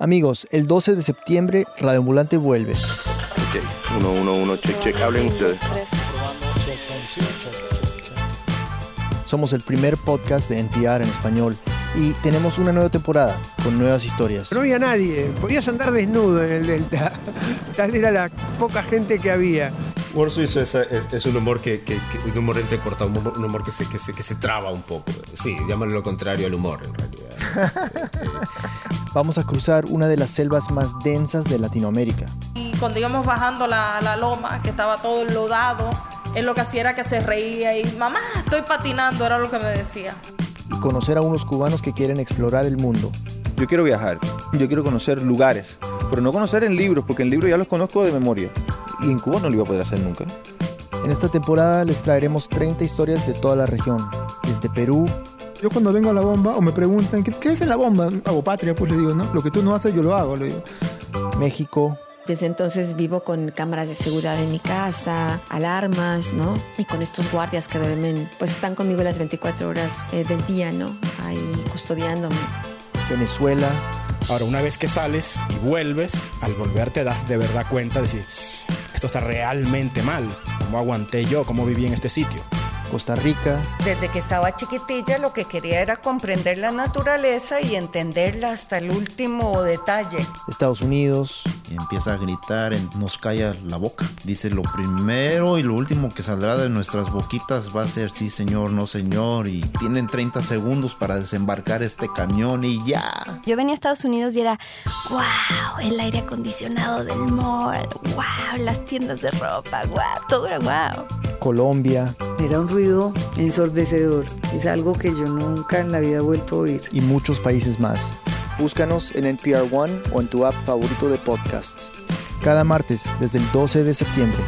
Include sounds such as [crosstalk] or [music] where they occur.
Amigos, el 12 de septiembre Radio Ambulante vuelve. Ok, uno, uno, uno, check, check. Hablen ustedes. Somos el primer podcast de NPR en español y tenemos una nueva temporada con nuevas historias. No había nadie, podías andar desnudo en el Delta. Tal era la poca gente que había. Humor suizo es, es- es un humor que, que- que- un humor entrecortado, un humor, un humor que, se, que, se, que se traba un poco. Sí, llámalo lo contrario al humor en realidad. [laughs] Vamos a cruzar una de las selvas más densas de Latinoamérica Y cuando íbamos bajando la, la loma, que estaba todo enlodado, él lo que hacía era que se reía y, mamá, estoy patinando, era lo que me decía. y conocer a unos cubanos que quieren explorar el mundo. Yo quiero viajar, yo quiero conocer lugares, pero no conocer en libros, porque en libros ya los conozco de memoria. Y en Cuba no lo iba a poder hacer nunca. En esta temporada les traeremos 30 historias de toda la región, desde Perú, Yo cuando vengo a la bomba o me preguntan, ¿qué, qué es en la bomba? Hago patria, pues le digo, ¿no? Lo que tú no haces, yo lo hago, le digo. México, Desde entonces vivo con cámaras de seguridad en mi casa, alarmas, ¿no? Y con estos guardias que duermen, pues están conmigo las 24 horas eh, del día, ¿no? Ahí custodiándome. Venezuela, Ahora, una vez que sales y vuelves, al volver te das de verdad cuenta de decir, está realmente mal. ¿Cómo aguanté yo? ¿Cómo viví en este sitio? Costa Rica, Desde que estaba chiquitilla lo que quería era comprender la naturaleza y entenderla hasta el último detalle. Estados Unidos, y empieza a gritar, nos calla la boca. Dice, lo primero y lo último que saldrá de nuestras boquitas va a ser sí señor, no señor, y tienen 30 segundos para desembarcar este camión y ya. Yo venía a Estados Unidos y era, wow, el aire acondicionado del mall, wow, las tiendas de ropa, wow, todo era wow. Colombia Era un ruido ensordecedor. Es algo que yo nunca en la vida he vuelto a oír. y muchos países más. Búscanos en NPR One o en tu app favorito de podcasts. Cada martes desde el 12 de septiembre.